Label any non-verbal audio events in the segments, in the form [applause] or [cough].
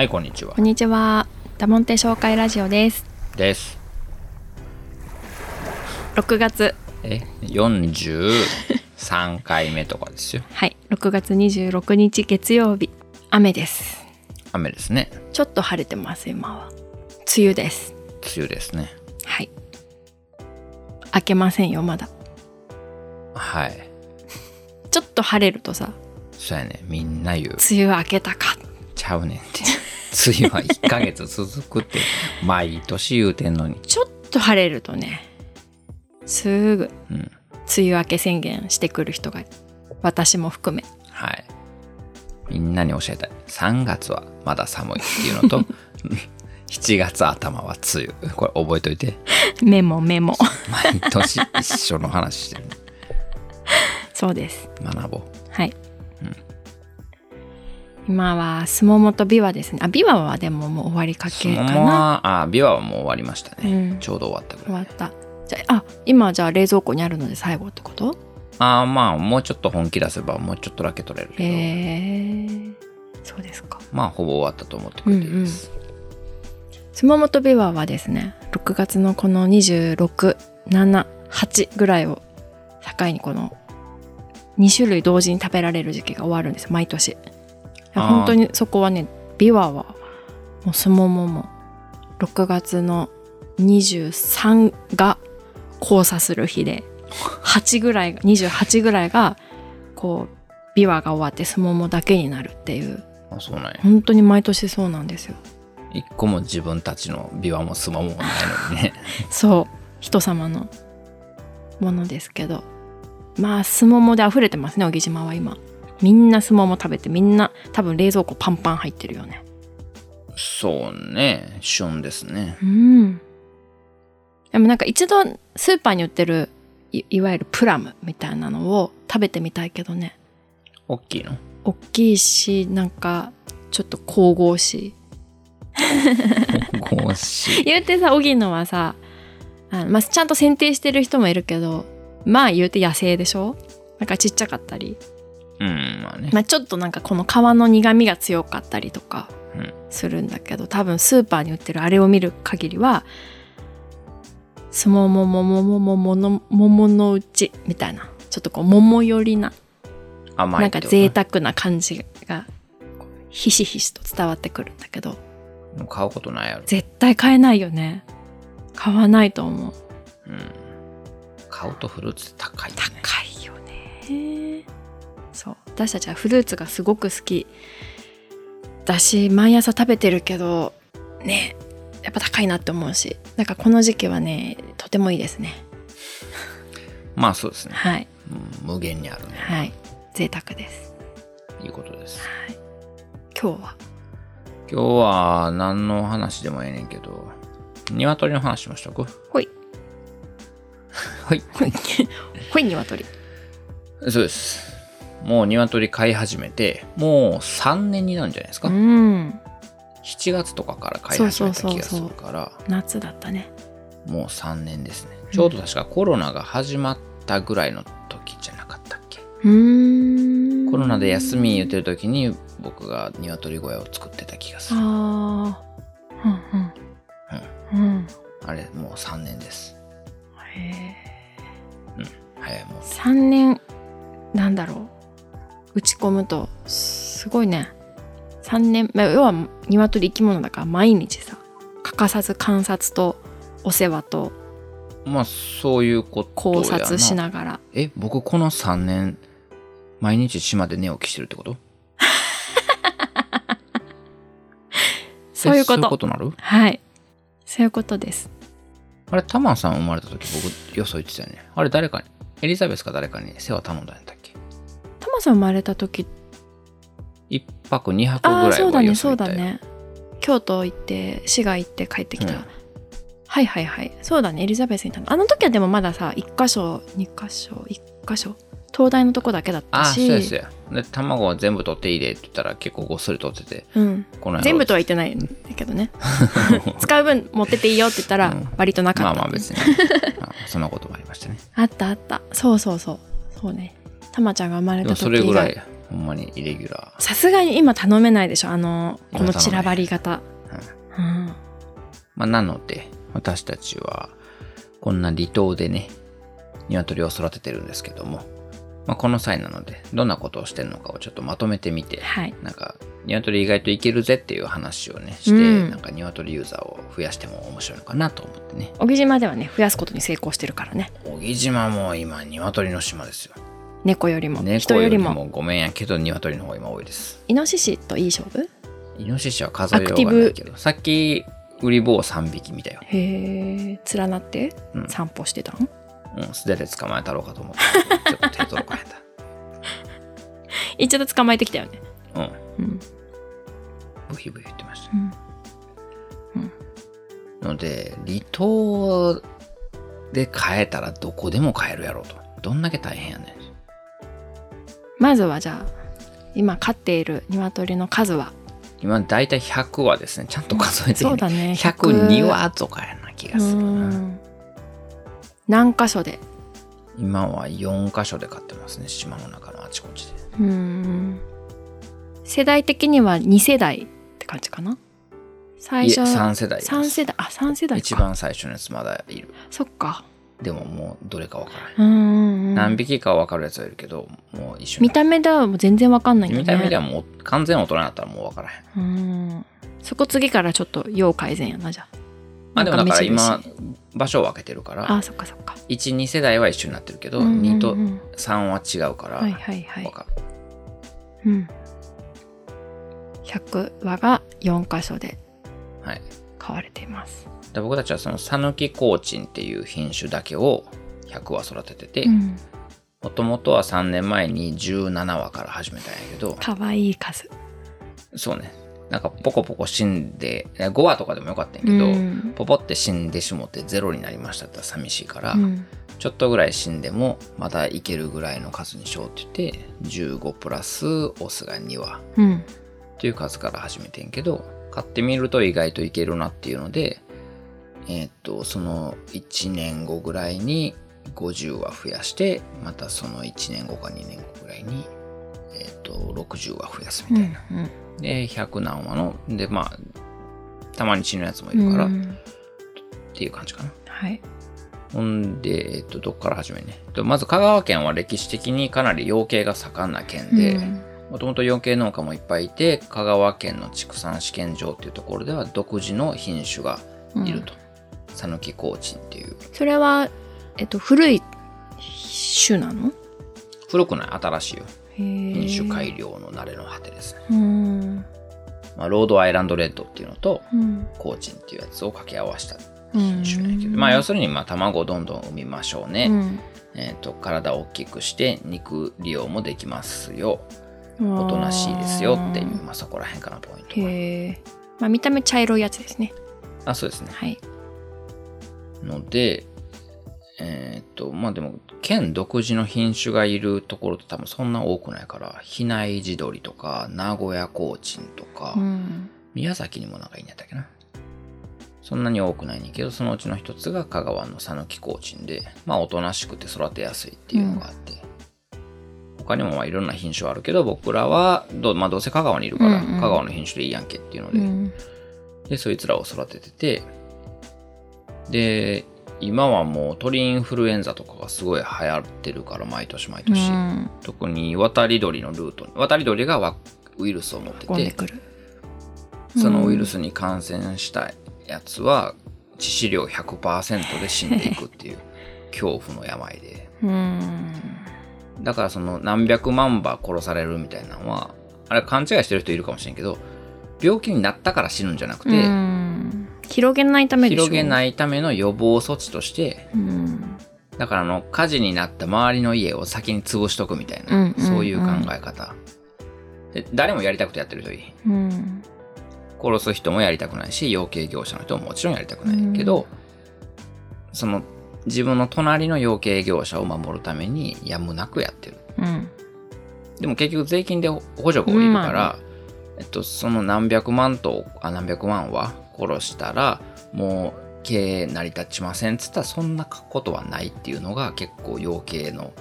はいこんにちはこんにちは。ダモンテ紹介ラジオです。です6月、え43回目とかですよ [laughs] はい、6月26日月曜日、雨です。雨ですねちょっと晴れてます、今は。梅雨です。梅雨ですねはい。明けませんよ、まだ。はい [laughs] ちょっと晴れるとさ、そうやねみんな言う梅雨明けたか。ちゃうねんって梅雨は1ヶ月続くって毎年言うてんのにちょっと晴れるとね、すぐうん梅雨明け宣言してくる人が、私も含め。はいみんなに教えたい3月はまだ寒いっていうのと [laughs] 7月頭は梅雨これ覚えといてメモメモ。毎年一緒の話してるそうです。学ぼうはい。今はすももとびわですね。あ、びわはでももう終わりかそけかな。まあ琵琶はもう終わりましたね、うんちょうど終わったぐらい終わった。じゃあ、あ、今じゃあ冷蔵庫にあるので最後ってこと？ああまあもうちょっと本気出せばもうちょっとだけ取れるけへど、え。そうですか。まあほぼ終わったと思ってくれていいです、すももとびわはですね、6月のこの26、7、8ぐらいを境にこの2種類同時に食べられる時期が終わるんです毎年。本当にそこはね、びわはもうすももも6月の23が交差する日で、8ぐらいが、28ぐらいがこう、びわが終わってすももだけになるっていう、あそうなんや。本当に毎年そうなんですよ。一個も自分たちの琵琶も相撲もないのにね。[laughs] そう。人様のものですけど。まあすももで溢れてますね小木島は今みんなすもも食べてみんな多分冷蔵庫パンパン入ってるよね。そうね。旬ですね。うん。でもなんか一度スーパーに売ってるいいわゆるプラムみたいなのを食べてみたいけどね。大きいの？大きいしなんかちょっと神々しい。ゴシ [laughs] 言うてさ荻野はさあの、まあ、ちゃんと剪定してる人もいるけどまあ言うて野生でしょ？なんかちっちゃかったりうんまあね、まあ、ちょっとなんかこの皮の苦みが強かったりとかうん。するんだけど多分スーパーに売ってるあれを見る限りはすもももももももの桃のうちみたいなちょっとこう桃寄りなないんか贅沢な感じがひしひしと伝わってくるんだけどもう買うことないやろ、絶対買えないよね。買わないと思う。うん、買うとフルーツ高いよね。高いよねそう。私たちはフルーツがすごく好きだし毎朝食べてるけどねやっぱ高いなって思うしだからこの時期はねとてもいいですね。まあそうですね、はい。うん無限にあるね、はい。贅沢です。い、いことです。はい。今日は？今日は何の話でもええねんけど鶏の話しましたか。ほい。[laughs] はい。ほい鶏。そうですもう鶏飼い始めてもう3年になるんじゃないですか、うん。7月とかから飼い始めた気がするから。夏だったね。もう3年ですね。ちょうど確かコロナが始まったぐらいの時じゃなかったっけ、うーん。コロナで休み言ってる時に僕が鶏小屋を作ってた気がする。ああうんうん。うん。あれもう3年です。へえ早いもう3年なんだろう打ち込むとすごいね。3年、まあ、要は鶏生き物だから毎日さ欠かさず観察とお世話とまあそういうこと考察しながら。え僕この3年毎日島で寝起きしてるってこと？[laughs] そういうこと。えそういうことなる？はい。そういうことです。あれタマンさん生まれた時僕よそ言ってたよね。あれ誰かにエリザベスか誰かに世話頼んだんやったっけ？生まれた時。一泊二泊ぐらいはそうだねよそうだね。京都行って滋賀行って帰ってきた、うん。はいはいはい。そうだねエリザベスに頼んだあの時はでもまださ1箇所2箇所1箇所東大のとこだけだったああしそうですよ。で卵は全部取っていいでって言ったら結構ごっそり取ってて。うん、全部とは言ってない。んだけどね。[laughs] 使う分持ってっていいよって言ったらうん。割となかまった、あまあ別にまあそんなこともありましたね。[laughs] あったあった。そうそうそう。そうねたまちゃんが生まれた時それぐらいほんまにイレギュラさすがに今頼めないでしょあのこの散らばり方、ー。うんうん、まあ、なので、私たちは、こんな離島でね、鶏を育ててるんですけども、まあ、この際なので、どんなことをしてるのかをちょっとまとめてみて、はい。なんか、鶏意外といけるぜっていう話をね、して、うん。なんか鶏ユーザーを増やしても面白いのかなと思ってね。小木島ではね増やすことに成功してるからね。小木島も今、鶏の島ですよ。猫よりも猫人よりももごめんやけど、鶏の方が今多いです。イノシシといい勝負？イノシシは数えようがないけど、さっき、売り棒3匹見たよ。へえ連なってうん散歩してたん、うん、素手で捕まえたろうかと思って、ちょっと手届かへ [laughs] 一度捕まえてきたよねた。うん。うんブヒブヒ言ってました。うんので、離島で飼えたらどこでも飼えるやろうと。どんだけ大変やねん。まずはじゃあ今飼っている鶏の数は？今、だいたい100はですね、ちゃんと数えてそうだね。102はとかやな気がするうな。ん。何箇所で？今は4箇所で飼ってますね、島の中のあちこちで。うん。世代的には2世代って感じかな？最初3世代です。3世代。あ三世代か。一番最初のやつまだいる。そっか。でももうどれかわからうんうんうん。ん何匹かわかるやつはいるけど、もう一緒見た目ではもう全然わかんないんだね。見た目ではもう完全大人になったらもうわからへん。うん。そこ次からちょっと要改善やなじゃあ。まあでもだから今なんか目印場所を分けてるからあそっかそっか。12世代は一緒になってるけど、うんうんうん。2と3は違うからはいはいはい。分かうん。100羽が4箇所でる、はい、飼われています。で僕たちはその讃岐コーチンっていう品種だけを100羽育てててうん。もともとは3年前に17羽から始めたんやけどかわいい数。そうね。なんかポコポコ死んで5羽とかでもよかったんやけど、うん。ポポって死んでしもってゼロになりましたって寂しいから、うん。ちょっとぐらい死んでもまたいけるぐらいの数にしようって言って15プラスオスが2羽。うん。っていう数から始めてんけど買ってみると意外といけるなっていうのでえーっとその1年後ぐらいに50羽増やしてまたその1年後か2年後ぐらいにえーっと60羽増やすみたいな、うんで100何羽のでまあたまに死ぬやつもいるから、っうん。ていう感じかな。はい。ほんで、えっと、どっから始めね。とまず香川県は歴史的にかなり養鶏が盛んな県で、うん。もともと養鶏農家もいっぱいいて、香川県の畜産試験場っていうところでは独自の品種がいると。讃岐コーチンっていう。それはえっと古い種なの？古くない？新しいよ。品品種改良の慣れの果てですね。うん。まあ、ロードアイランドレッドっていうのと、うん。コーチンっていうやつを掛け合わせたうん。品種なんやけど、まあ要するにまあ卵をどんどん産みましょうね。うん。えっと、体を大きくして肉利用もできますよ。おとなしいですよっていう、まあ、そこら辺かなポイントは。へえまあ見た目茶色いやつですね。あそうですね。はい。のでえーっとまあでも県独自の品種がいるところって多分そんな多くないから比内地鶏とか名古屋コーチンとか、うん。宮崎にもなんかいいんやったっけな。そんなに多くないねんけどそのうちの一つが香川の讃岐コーチンでまあおとなしくて育てやすいっていうのがあって、他にもまあいろんな品種はあるけど僕らはど,、まあ、どうせ香川にいるから、うんうん。香川の品種でいいやんけっていうので、うん。で、そいつらを育ててて、で、今はもう鳥インフルエンザとかがすごい流行ってるから、毎年毎年。うん特に渡り鳥のルートに、渡り鳥がワウイルスを持ってて、そのウイルスに感染したやつは、致死量100%で死んでいくっていう [laughs] 恐怖の病で。うんだからその何百万羽殺されるみたいなのは、あれ勘違いしてる人いるかもしれんけど、病気になったから死ぬんじゃなくて、うん広げないためでしょ？広げないいための予防措置として、うん。だからあの火事になった周りの家を先に潰しとくみたいな、うんうんうん。そういう考え方。で誰もやりたくてやってる人いい。うん。殺す人もやりたくないし養鶏業者の人ももちろんやりたくないけど、その自分の隣の養鶏業者を守るためにやむなくやってる。うん。でも結局税金で補助が下りるから、まえっと、その何百万とあ何百万は殺したらもう経営成り立ちませんっつったらそんなことはないっていうのが結構養鶏の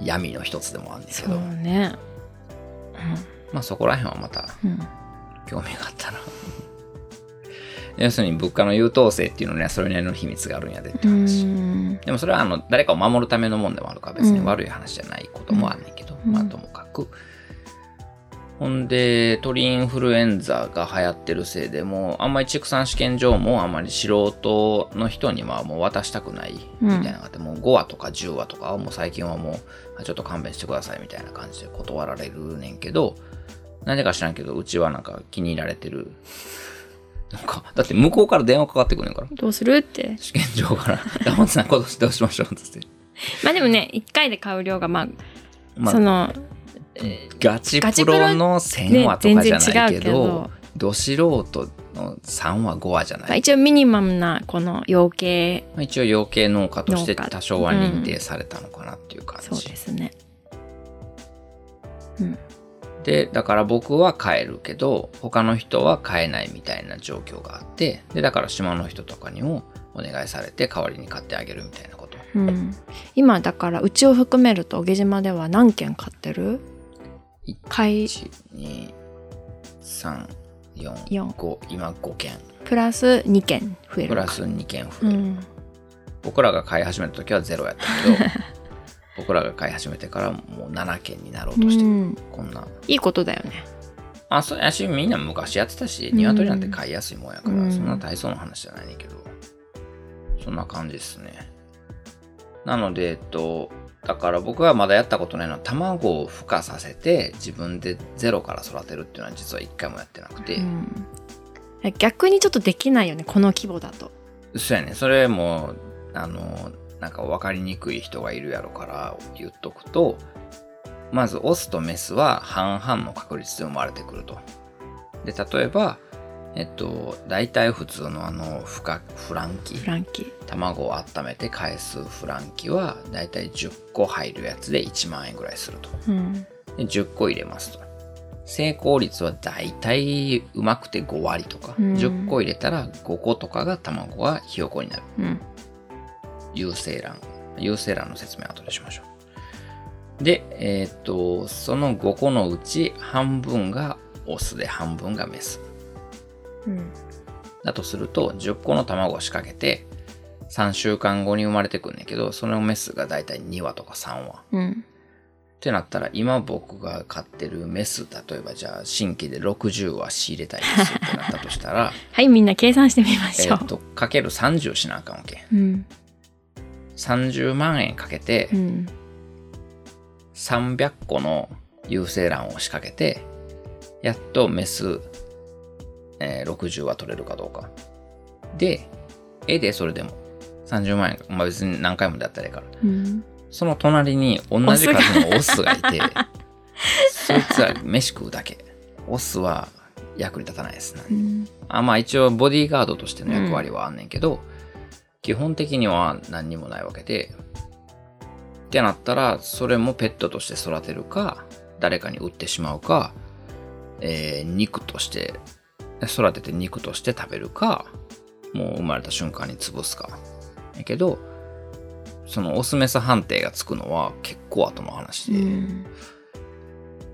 闇の一つでもあるんですけど。ね。うまあそこら辺はまたうん。興味があったら [laughs] 要するに物価の優等生っていうのにはそれなりの秘密があるんやでってう話、ん。でもそれはあの誰かを守るためのもんでもあるから別に悪い話じゃないこともあんねんけど、うん。まあともかく。ほんで、鳥インフルエンザが流行ってるせいでもう、あんまり畜産試験場もあんまり素人の人にはもう渡したくないみたいなのがあって、もう5話とか10話とかはもう最近はもう、あちょっと勘弁してくださいみたいな感じで断られるねんけど、[laughs] なんでか知らんけど、うちはなんか気に入られてる。なんか、だって向こうから電話かかってくるねんから。どうするって試験場から、[laughs] 山本さん今年どうしましょうって。まあでもね1回で買う量がまあ、まあそのガチプロの1000話とかじゃないけどど、ど素人の3話5話じゃまあ、ない。一応ミニマムなこの養鶏まあ一応養鶏農家として多少は認定されたのかなっていう感そうじ。ですねうんで、だから僕は買えるけど、他の人は買えないみたいな状況があって、で、だから島の人とかにもお願いされて代わりに買ってあげるみたいなこと。うん、今だからうちを含めると小島では何件買ってる？買い1、2、3、4、四5、今5件。プラス2件増える。かプラス2件増える。うん。僕らが買い始めた時はゼロやったけど [laughs] 僕らが買い始めてからもう7件になろうとしてる、うん、こんな。いいことだよね。あそうやしみんな昔やってたしうん。鶏なんて買いやすいもんやから、うん。そんな大層の話じゃないねんけど。そんな感じですね。なのでえっとだから僕がまだやったことないのは卵を孵化させて自分でゼロから育てるっていうのは実は一回もやってなくて、うん。逆にちょっとできないよねこの規模だと。そうやね。それもあのなんか分かりにくい人がいるやろから言っとくとまずオスとメスは半々の確率で生まれてくると。で例えばえっと大体普通のあのフカフランキフランキー。卵を温めて返すフランキは大体10個入るやつで1万円ぐらいすると。うん。で10個入れますと。成功率は大体うまくて5割とか、うん。10個入れたら5個とかが卵がひよこになる。うん。有精卵。有精卵の説明は後でしましょう。で、えーっと、その5個のうち半分がオスで半分がメス。うん。だとすると、10個の卵を仕掛けて、3週間後に生まれてくんねんけど、そのメスがだいたい2羽とか3羽。っうん。てなったら、今僕が飼ってるメス、例えばじゃあ新規で60羽仕入れたいですってなったとしたら、[laughs] はいみんな計算してみましょう。えと、かける30しなあかんわけ。うん。30万円かけてう、ん。300個の有精卵を仕掛けて、やっとメス、えー60は取れるかどうか。で、絵でそれでも30万円、まあ別に何回もだったらいいから。うんその隣に同じ数のオスがいて、そいつは飯食うだけ。オスは役に立たないですね。うんあまあ一応ボディーガードとしての役割はあんねんけど、基本的には何にもないわけで、ってなったら、それもペットとして育てるか、誰かに売ってしまうか、えー肉として、育てて肉として食べるか、もう生まれた瞬間に潰すか。やけど、そのオスメス判定がつくのは結構後の話で、うん。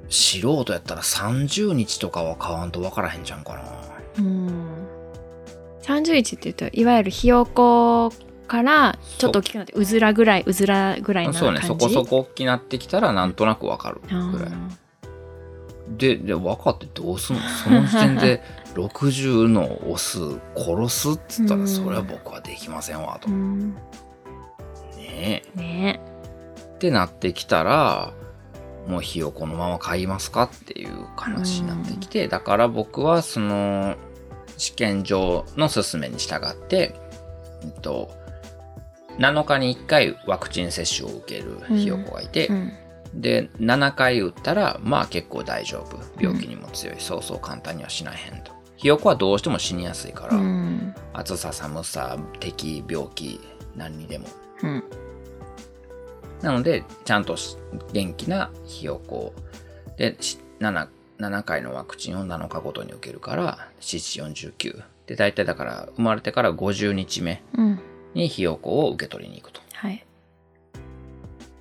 素人やったら30日とかは買わんと分からへんじゃんかな。うん。31って言うといわゆるひよこからちょっと大きくなってうずらぐらいうずらぐらいなそうね、そこそこ大きくなってきたらなんとなくわかるぐらい。で、で、分かってどうすんの？その時点で60のオス殺すっつったうん。ら、それは僕はできませんわ、と。あーうん。ねねえ。ってなってきたら、もうひよこのまま買いますかっていう話になってきて、だから僕はその試験場の勧めに従って、えっと、7日に1回ワクチン接種を受けるひよこがいて、うん。で7回打ったらまあ結構大丈夫。病気にも強い、そうそう簡単には死なへんとひよこはどうしても死にやすいから、うん。暑さ寒さ敵病気何にでも。うん。なのでちゃんとし元気なひよこでし 7, 7回のワクチンを7日ごとに受けるから749で大体だから生まれてから50日目うん。にひよこを受け取りに行くと。はい。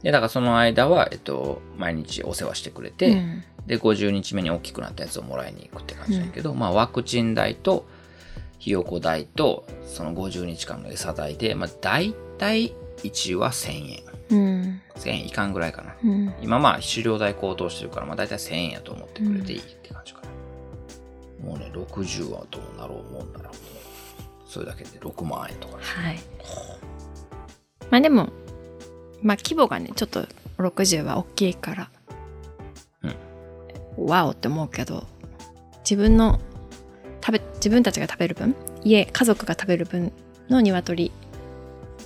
でだからその間は、えっと、毎日お世話してくれて、うんで、50日目に大きくなったやつをもらいに行くって感じだけど、まあワクチン代と、ひよこ代と、その50日間の餌代で、まあ大体1は1000円。うん。1000円いかんぐらいかな。うん。今まあ飼料代高騰してるから、まあ大体1000円やと思ってくれていいって感じかな。もうね、60はどうなろうもんなら、もうそれだけで6万円とかね。はい。まあでも、まあ規模がね、ちょっと60は大きいから、わおって思うけど、自分の食べ、自分たちが食べる分、家、家族が食べる分の鶏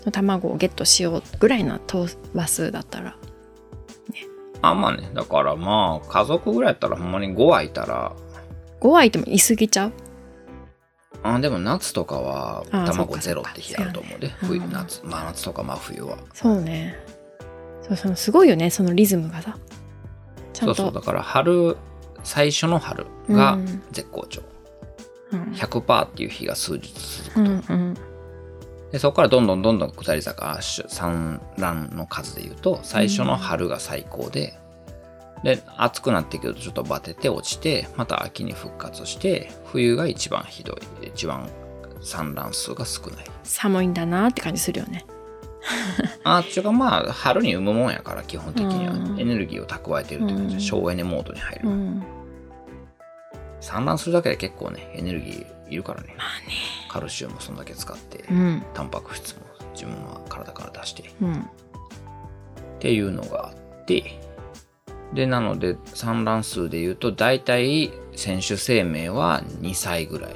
の卵をゲットしようぐらいの頭話数だったら、あ、まあね、だからまあ、家族ぐらいやったらほんまに5羽いたら、5はいても言い過ぎちゃう？あでも夏とかはあ卵ゼロって日あると思うで、ね、冬夏、真夏とか真冬は。そうね。そう、そのすごいよね、そのリズムがさ。ちゃんと。そうそう、だから春、最初の春がうん絶好調。うん100%っていう日が数日続くと。うんうんでそこからどんどんどんどん下り坂し産卵の数で言うと最初の春が最高で、で暑くなってくるとちょっとバテて落ちてまた秋に復活して冬が一番ひどい一番産卵数が少ない寒いんだなって感じするよね。[laughs] あっちゅうかまあ春に産むもんやから基本的にはうんエネルギーを蓄えてるって感じでうん省エネモードに入る、うん。産卵するだけで結構ねエネルギーいるからね。カルシウムそんだけ使って、うん。タンパク質も自分は体から出してうん。っていうのがあって、で、なので産卵数で言うと、大体選手生命は2歳ぐらい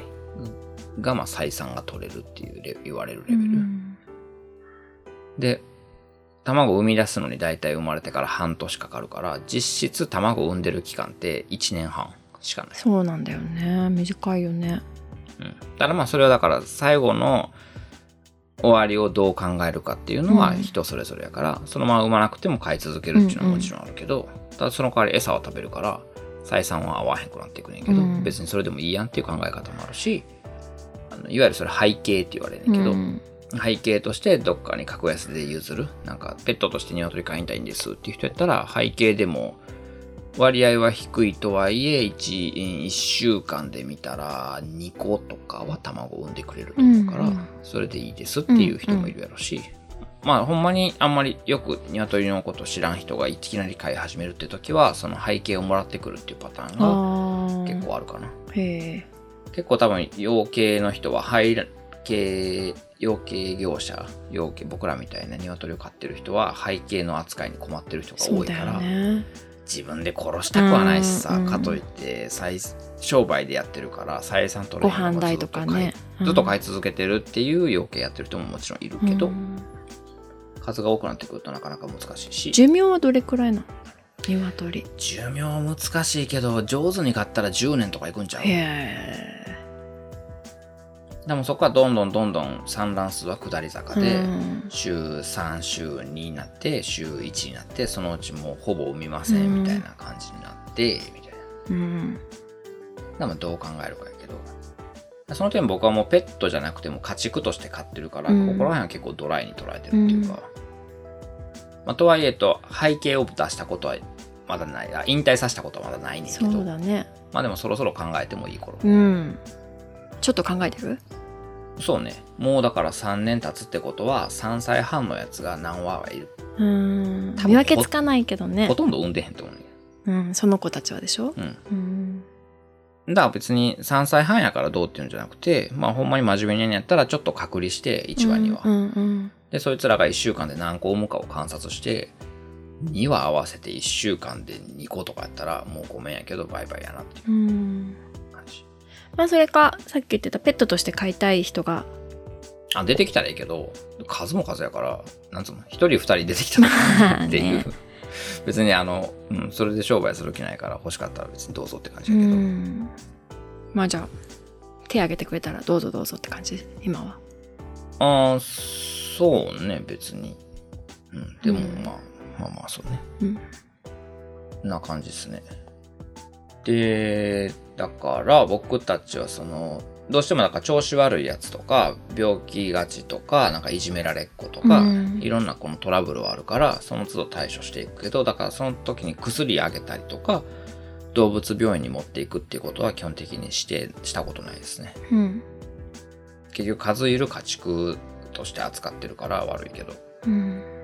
が、まあ、採算が取れるっていうレ言われるレベル。で、卵を産み出すのに大体生まれてから半年かかるから、実質卵を産んでる期間って1年半しかない。そうなんだよね。短いよね。うん。ただまあそれはだから最後の終わりをどう考えるかっていうのはうん人それぞれやから、そのまま産まなくても飼い続けるっていうのはもちろんあるけど、ただその代わり餌を食べるから採算は合わへんくなっていくねんけど、うん別にそれでもいいやんっていう考え方もあるしあのいわゆるそれ背景って言われるんだけど、うん背景としてどっかに格安で譲る？なんかペットとして鶏飼いたいんですっていう人やったら背景でも割合は低いとはいえ 1, 1週間で見たら2個とかは卵を産んでくれると思うから、うんうんそれでいいですっていう人もいるやろし、まあほんまにあんまりよく鶏のこと知らん人がいきなり飼い始めるって時はその背景をもらってくるっていうパターンが。結構あるかな。へえ。結構多分養鶏の人は背景養鶏業者養鶏僕らみたいな鶏を飼ってる人は背景の扱いに困ってる人が多いから、ね。自分で殺したくはないしさ、うんかといって再商売でやってるから採算取れごへんのが飯代とかね。ずっと飼い続けてるっていう養鶏やってる人ももちろんいるけど、うん数が多くなってくるとなかなか難しいし寿命はどれくらいなの？鶏。寿命難しいけど上手に飼ったら10年とかいくんちゃう？へえ。でもそこはどんどんどんどん産卵数は下り坂で、うん。週3週2になって週1になってそのうちもうほぼ産みませんみたいな感じになって、みたいな。うん。でもどう考えるかやけど。その点僕はもうペットじゃなくても家畜として飼ってるから、うん。ここら辺は結構ドライに捉えてるっていうか、まあ、とはいえと背景を出したことはまだない。あ引退させたことはまだないねんけそどうだね。まあでもそろそろ考えてもいい頃、うん。ちょっと考えてる？そうねもうだから3年経つってことは3歳半のやつが何羽はいる、うん。見分けつかないけどねほ。とんど産んでへんと思うねうん。その子たちはでしょ？うんうん。だから別に3歳半やからどうっていうんじゃなくて、まあほんまに真面目にやったらちょっと隔離して、1話には。うんうんで、そいつらが1週間で何個産むかを観察して、2話合わせて1週間で2個とかやったら、もうごめんやけどバイバイやなっていうん。うん。まあそれか、さっき言ってたペットとして飼いたい人が、あ、出てきたらいいけど、数も数やから、なんつうの、1人2人出てきたら [laughs] まあっていう。ね。別にあの、うん、それで商売する気ないから欲しかったら別にどうぞって感じうやけど。ん。まあじゃあ、手挙げてくれたらどうぞどうぞって感じ、今は。ああ、そうね、別に。うん、でも、うんまあ、まあまあ、そうね。うん。な感じですね。で、だから僕たちはその、どうしてもなんか調子悪いやつとか、病気がちとか、なんかいじめられっ子とか、うんいろんなこのトラブルはあるから、その都度対処していくけど、だからその時に薬あげたりとか、動物病院に持っていくっていうことは基本的にしてしたことないですね。うん結局数いる家畜として扱ってるから悪いけど。うん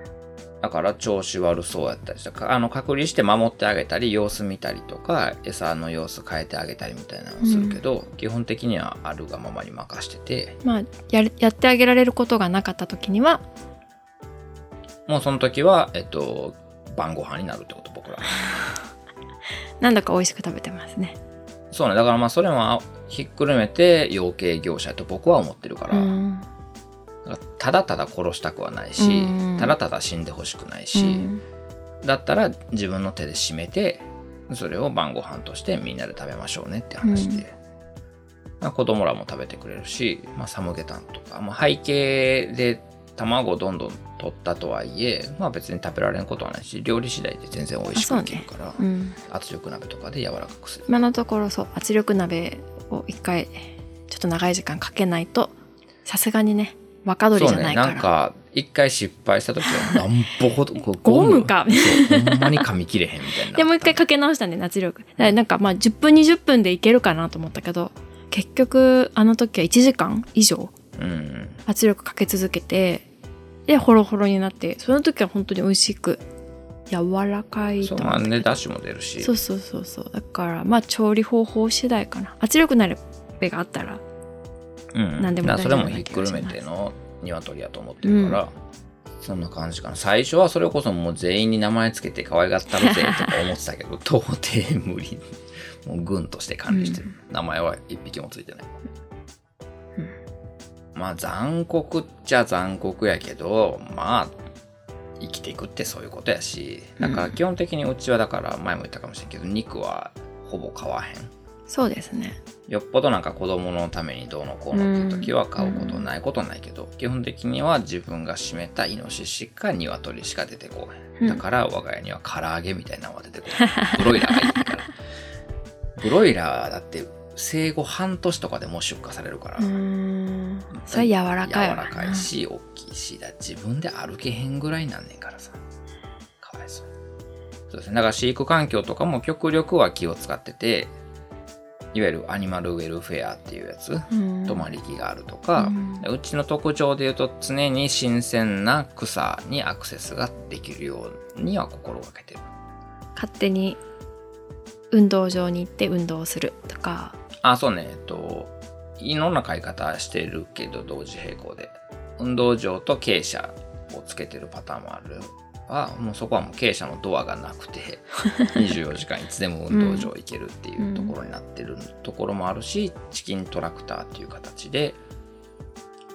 だから調子悪そうやったりとか、あの、隔離して守ってあげたり、様子見たりとか、餌の様子変えてあげたりみたいなのをするけど、基本的にはあるがままに任してて、まあやるやってあげられることがなかった時にはもうその時は、えっと、晩ご飯になるってこと、僕ら。なんだか美味しく食べてますね。そうね、だからまあそれもひっくるめて養鶏業者と僕は思ってるから、うん。だからただただ殺したくはないし、うん。ただただ死んでほしくないうし、ん。だったら自分の手で締めてそれを晩ご飯としてみんなで食べましょうねって話で、まあ子供らも食べてくれるし、まあ、サムゲタンとか、まあ、背景で卵をどんどん取ったとはいえ、まあ、別に食べられんことはないし料理次第で全然美味しくできるから、うん。圧力鍋とかで柔らかくする。今のところそう圧力鍋を一回ちょっと長い時間かけないとさすがにね若鶏そうねじゃないから。なんか一回失敗した時は [laughs] なんぼほどゴムか。そうほんまに噛み切れへんみたいな。[laughs] でもう一回かけ直したんで圧力。なんかまあ10分20分でいけるかなと思ったけど結局あの時は1時間以上うん。圧力かけ続けてでホロホロになってその時は本当に美味しく柔らかいと思ってねダッシュも出るし。そうそうそうそう。だからまあ調理方法次第かな。圧力鍋があったらうん、何でもだからそれもひっくるめての鶏やと思ってるから、そんな感じかな。最初はそれこそもう全員に名前つけて可愛がったるぜ [laughs] とか思ってたけど到底無理。もう軍として管理してる、名前は一匹もついてない、まあ残酷っちゃ残酷やけどまあ生きていくってそういうことやし。だから基本的にうちはだから前も言ったかもしれんけど肉はほぼ買わへんそうですねよっぽどなんか子供のためにどうのこうのっていう時は買うことないことないけど、基本的には自分が締めたイノシシか鶏しか出てこへん。だから我が家には唐揚げみたいなのは出てこない。ブロイラーがいいから。ブロイラーだって生後半年とかでもう出荷されるから。それ柔らかい柔らかいし、大きいし、だ自分で歩けへんぐらいなんねんからさ。かわいそう。そうですね。だから飼育環境とかも極力は気を使ってて、いわゆるアニマルウェルフェアっていうやつ、うん泊まり木があるとか、ううちの特徴で言うと常に新鮮な草にアクセスができるようには心がけてる。勝手に運動場に行って運動するとかあ、そうね、えっと、いろんな飼い方してるけど同時並行で。運動場と傾斜をつけてるパターンもある。はもうそこはもう傾斜のドアがなくて [laughs] 24時間いつでも運動場行けるっていうところになってるところもあるし、チキントラクターっていう形で、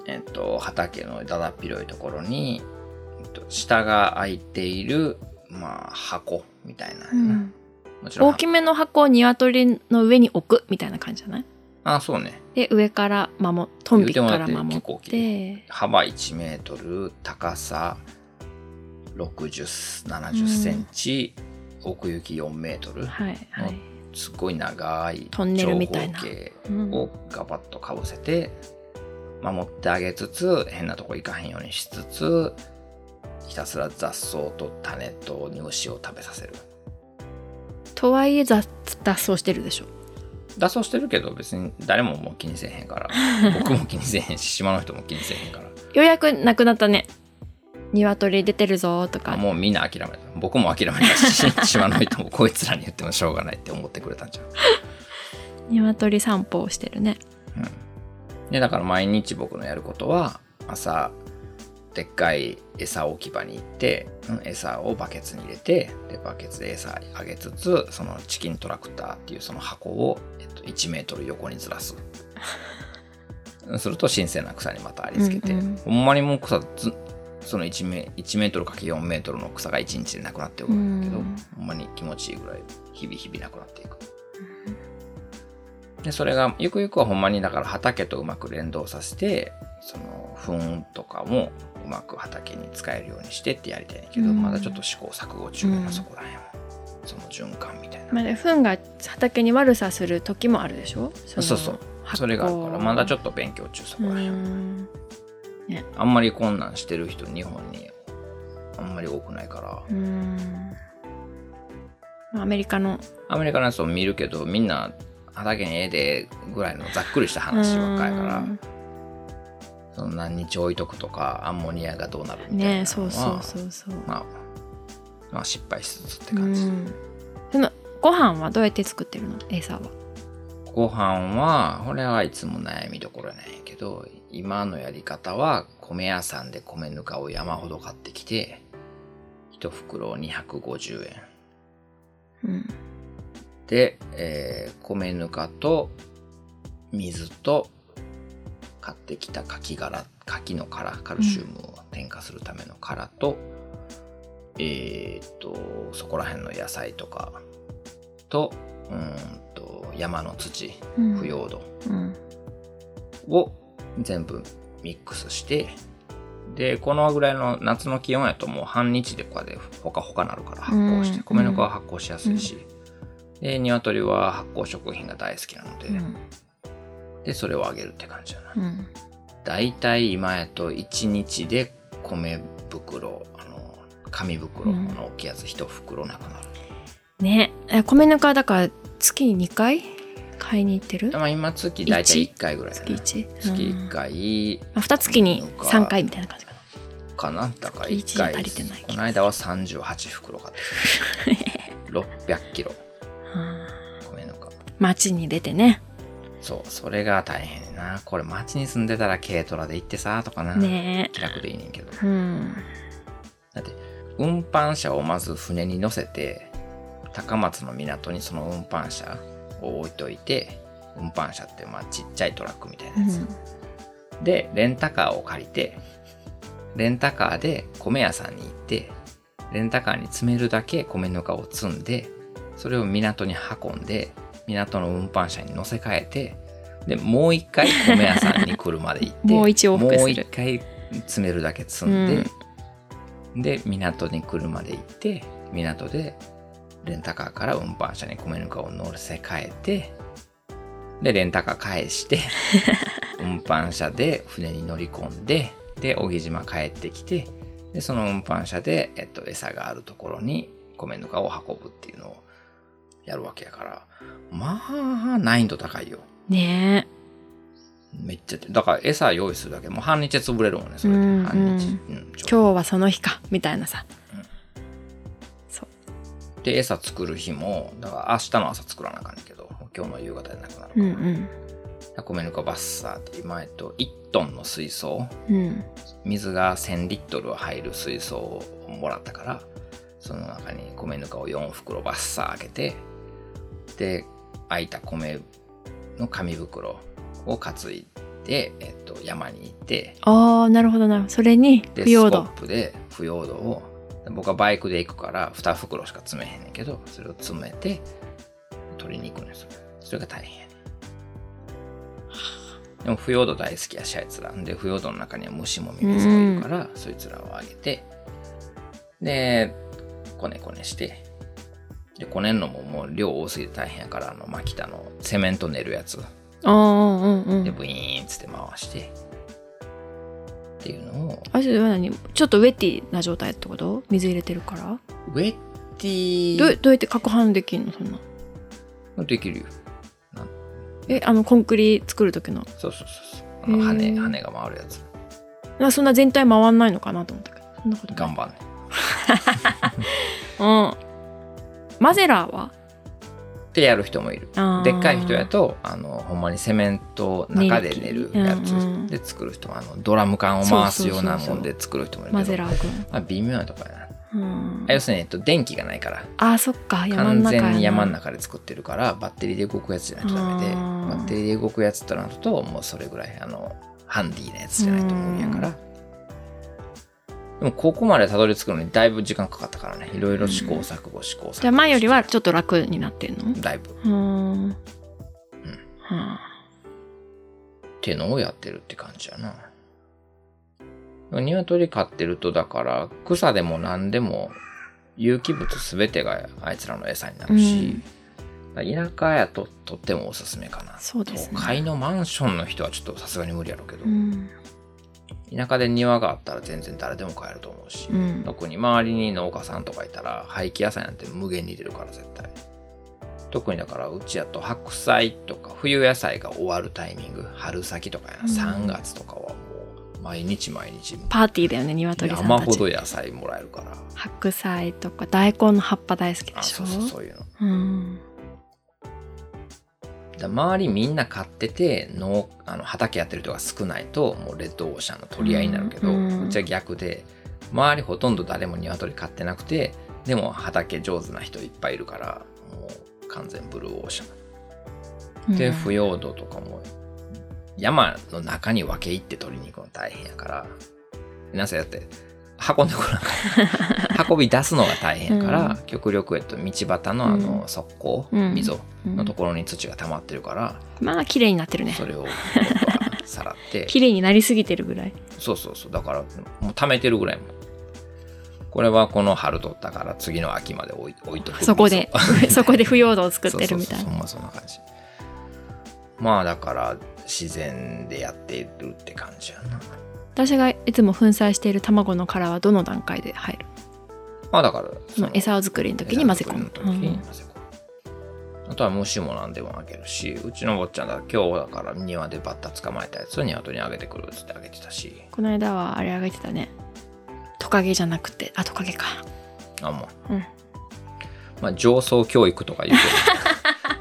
えっと、畑のだだっ広いところに、えっと、下が空いている、まあ、箱みたいな、うん。もちろん大きめの箱を鶏の上に置くみたいな感じじゃない？あそうね。で上から守トンビから言うてもらって守って幅1メートル高さ6070センチ、奥行き4メートルはいはい、すっごい長いトンネルみたいな。長方形うん。をガバッとかぶせて守ってあげつつ変なとこ行かへんようにしつつひたすら雑草と種と虫を食べさせる。とはいえ雑脱走してるでしょ？脱走してるけど別に誰ももう気にせえへんから。[laughs] 僕も気にせえへんし島の人も気にせえへんから。ようやくなくなったね鶏出てるぞとかもうみんな諦めた。僕も諦めたし [laughs] 島の人もこいつらに言ってもしょうがないって思ってくれたんじゃん [laughs] 鶏散歩をしてるね。でだから毎日僕のやることは朝でっかい餌置き場に行って、うん餌をバケツに入れてでバケツで餌あげつつそのチキントラクターっていうその箱を、えっと、1メートル横にずらす。[laughs] すると新鮮な草にまたありつけて、うんうん。ほんまにもう草ずその1メ ,1 メートルかけ4メートルの草が1日でなくなっていくんだけど、うん。ほんまに気持ちいいぐらい日々日々なくなっていく。でそれがゆくゆくはほんまにだから畑とうまく連動させてその糞とかもうまく畑に使えるようにしてってやりたいんだけど、うん。まだちょっと試行錯誤中なんそこら辺は。その循環みたいな、まあね糞が畑に悪さする時もあるでしょ？のそうそう。それがあるからまだちょっと勉強中そこらう辺は、んあんまりこんなんしてる人日本に。あんまり多くないから。うん。アメリカの。アメリカのやつを見るけどみんな畑にええでぐらいのざっくりした話ばっかりやから。うん。その何日置いとくとかアンモニアがどうなるみたいなねそうそうそうそう。まあ、まあ失敗しつつってう感じ、ん。そのご飯はどうやって作ってるの？エサは。ご飯はこれはいつも悩みどころなんやけど今のやり方は米屋さんで米ぬかを山ほど買ってきて一袋250円。うん。で、えー米ぬかと水と買ってきた牡蠣殻牡蠣の殻カルシウムを添加するための殻と、えーっとそこら辺の野菜とかとうーんと山の土うん。腐葉土うん。を全部ミックスしてでこのぐらいの夏の気温やともう半日でこうやってほかほかなるから発酵して、うん。米ぬかは発酵しやすいし、で鶏は発酵食品が大好きなので、うん。でそれをあげるって感じだいたい今やと1日で米袋あの紙袋うん。の大きいやつ1袋なくなる、ね。え米ぬかだから月に2回？買いに行ってる？まあ今月だいたい1回ぐらいやな月 1? 月1回。まあ、2月に3回みたいな感じかな。かな？だから月一1回。足りてない。この間は38袋買ってきた [laughs] 600キロ。うん米ぬか。街に出てね。そうそれが大変やな。これ町に住んでたら軽トラで行ってさとかな、ね。気楽でいいねんけど。えうん。だって運搬車をまず船に乗せて高松の港にその運搬車を置いといて運搬車ってまあちっちゃいトラックみたいなやつ、でレンタカーを借りてレンタカーで米屋さんに行ってレンタカーに詰めるだけ米ぬかを積んでそれを港に運んで港の運搬車に乗せ替えてでもう一回米屋さんに来るまで行って [laughs] もう一往復する。もう一回詰めるだけ積んで、で港に来るまで行って港でレンタカーから運搬車に米ぬかを乗せ替えてでレンタカー返して [laughs] 運搬車で船に乗り込んでで小木島帰ってきてでその運搬車で、えっと、餌があるところに米ぬかを運ぶっていうのをやるわけやからまあ難易度高いよ。ねめっちゃだから餌用意するだけもう半日で潰れるもんねそれで。うん半日、うん今日はその日かみたいなさで餌作る日もだから明日の朝作らなあかんねんけど今日の夕方でなくなるから、うんうん。米ぬかバッサーって今えっと1トンの水槽。うん。水が1000リットル入る水槽をもらったからその中に米ぬかを4袋バッサー開けてで空いた米の紙袋を担いで、えっと、山に行ってああなるほどな。るほどそれにで腐葉土。スコップで腐葉土を僕はバイクで行くから2袋しか詰めへんねんけどそれを詰めて取りに行くんですよ。それが大変でも腐葉土大好きやしあいつら。で腐葉土の中には虫もミミズがいるから、そいつらをあげてでこねこねしてでこねんのももう量多すぎて大変やからあのマキタのセメント練るやつ。でブイーンっつって回してっていうのを。あれそれは何？ちょっとウェッティな状態ってこと？水入れてるから？ウェッティ。どうどうやって攪拌できんのそんな？できるよ。えあのコンクリ作る時の？そうそうそうそう。あの羽、羽が回るやつ。なそんな全体回んないのかなと思ったけど。そんなことない。頑張んね。[laughs] うん。マゼラーは？ってやる人もいる。でっかい人やと、あの、ほんまにセメント中で練るやつ。練るうんうん。で作る人も、あの、ドラム缶を回すようなもんで作る人もいるマけど、まあ、微妙なとこやな。うん。要するに、えっと、電気がないから、あーそっか完全に山の中で作ってるから、バッテリーで動くやつじゃないとダメで、バッテリーで動くやつとなると、もうそれぐらい、あの、ハンディーなやつじゃないと無理やから。でも、ここまでたどり着くのにだいぶ時間かかったからね。いろいろ試行錯誤、試行錯誤。じゃあ前よりはちょっと楽になってんの？だいぶ。っうーんはあてのをやってるって感じやな。鶏飼ってると、だから、草でも何でも、有機物すべてがあいつらの餌になるし、田舎やととってもおすすめかな。そうですね都会のマンションの人はちょっとさすがに無理やろうけど、うん田舎で庭があったら全然誰でも買えると思うし、うん。特に周りに農家さんとかいたら廃棄野菜なんて無限に出るから絶対。特にだからうちやと白菜とか冬野菜が終わるタイミング春先とかやな、うん。3月とかはもう毎日毎日パーティーだよね鶏さんたち。山ほど野菜もらえるから。白菜とか大根の葉っぱ大好きであしょ？そうそうそういうの。うん。だ周りみんな買ってて農あの畑やってる人が少ないともうレッドオーシャンの取り合いになるけど、ううんちは逆で周りほとんど誰も鶏飼ってなくてでも畑上手な人いっぱいいるからもう完全ブルーオーシャン。でうん。腐葉土とかも山の中に分け入って取りに行くの大変やからなぜやって運んでこなか [laughs] 運び出すのが大変やから、うん。極力、えっと、道端のあのうん。側溝、うん。溝うん。のところに土が溜まってるから、まあ綺麗になってるね。それをさらって。[laughs] 綺麗になりすぎてるぐらい。そうそうそう。だからもう溜めてるぐらいも。これはこの春取ったから次の秋まで置い置いとくそこで [laughs] そこで腐葉土を作ってるみたいな。そんまそんな感じ。まあだから自然でやっているって感じやな私がいつも粉砕している卵の殻はどの段階で入る？まあだからその餌作りの時に混ぜ込む。あとは虫も何でもあげるしうちの坊ちゃんだ今日だから庭でバッタ捕まえたやつを鶏にあげてくるっつってあげてたし。この間はあれあげてたね。トカゲじゃなくてあトカゲか。あもう、うん。まあ上層教育とか言う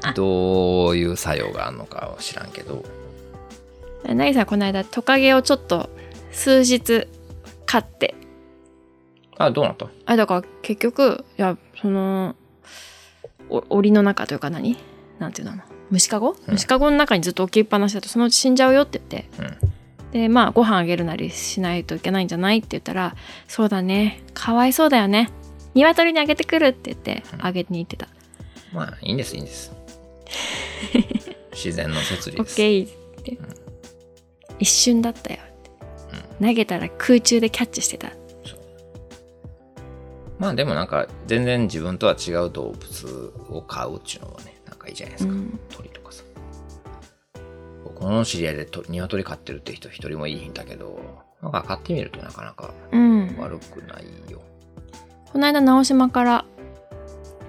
けど [laughs] どういう作用があるのかは知らんけど。なぎさんこの間トカゲをちょっと数日飼って。あどうなった？あだから結局いやそのお檻の中というか何？なんていうの？虫かご、うん。虫かごの中にずっと置きっぱなしだとそのうち死んじゃうよって言って。うん。でまあご飯あげるなりしないといけないんじゃないって言ったらそうだね。かわいそうだよね。鶏にあげてくるって言ってうん。あげに行ってた。まあいいんですいいんです。[laughs] 自然の摂理です。ケーって、一瞬だったよ投げたら空中でキャッチしてた。まあでもなんか全然自分とは違う動物を飼うっていうのもねなんかいいじゃないですか、うん。鳥とかさ。僕の知り合いでと鶏飼ってるって人一人もいいんだけどなんか飼ってみるとなかなかうん。悪くないよ、この間直島から